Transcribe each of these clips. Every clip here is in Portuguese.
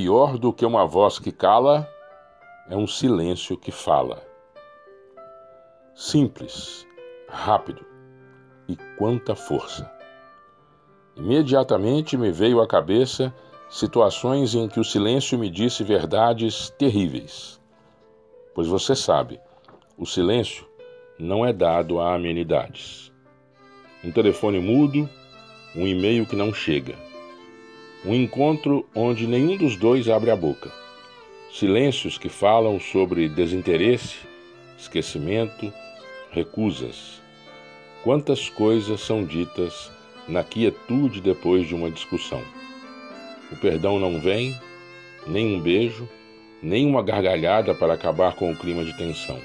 Pior do que uma voz que cala é um silêncio que fala. Simples, rápido e quanta força. Imediatamente me veio à cabeça situações em que o silêncio me disse verdades terríveis. Pois você sabe, o silêncio não é dado a amenidades. Um telefone mudo, um e-mail que não chega. Um encontro onde nenhum dos dois abre a boca. Silêncios que falam sobre desinteresse, esquecimento, recusas. Quantas coisas são ditas na quietude depois de uma discussão. O perdão não vem, nem um beijo, nem uma gargalhada para acabar com o clima de tensão.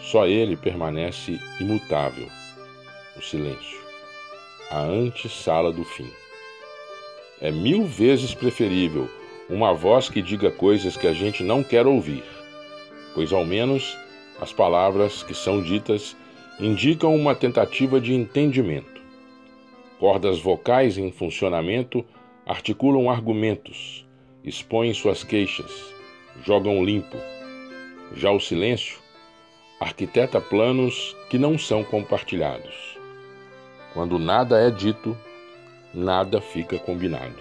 Só ele permanece imutável, o silêncio, a antessala do fim. É mil vezes preferível uma voz que diga coisas que a gente não quer ouvir, pois ao menos as palavras que são ditas indicam uma tentativa de entendimento. Cordas vocais em funcionamento articulam argumentos, expõem suas queixas, jogam limpo. Já o silêncio arquiteta planos que não são compartilhados. Quando nada é dito, nada fica combinado.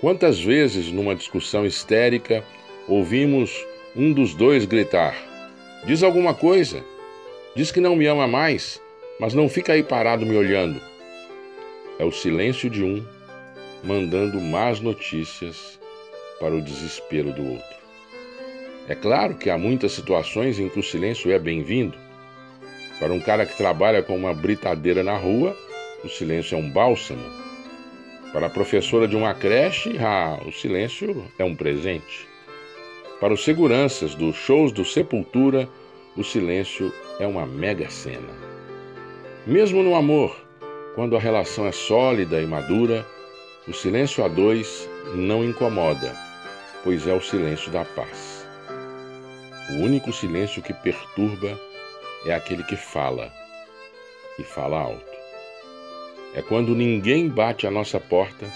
Quantas vezes, numa discussão histérica, ouvimos um dos dois gritar: Diz alguma coisa, diz que não me ama mais, mas não fica aí parado me olhando. É o silêncio de um mandando más notícias para o desespero do outro. É claro que há muitas situações em que o silêncio é bem-vindo. Para um cara que trabalha com uma britadeira na rua, o silêncio é um bálsamo. Para a professora de uma creche, ah, o silêncio é um presente. Para os seguranças dos shows do Sepultura, o silêncio é uma mega cena. Mesmo no amor, quando a relação é sólida e madura, o silêncio a dois não incomoda, pois é o silêncio da paz. O único silêncio que perturba é aquele que fala, e fala alto. É quando ninguém bate à nossa porta,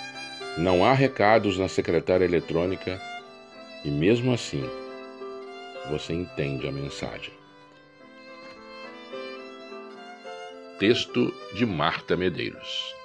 não há recados na secretária eletrônica, e mesmo assim você entende a mensagem. Texto de Marta Medeiros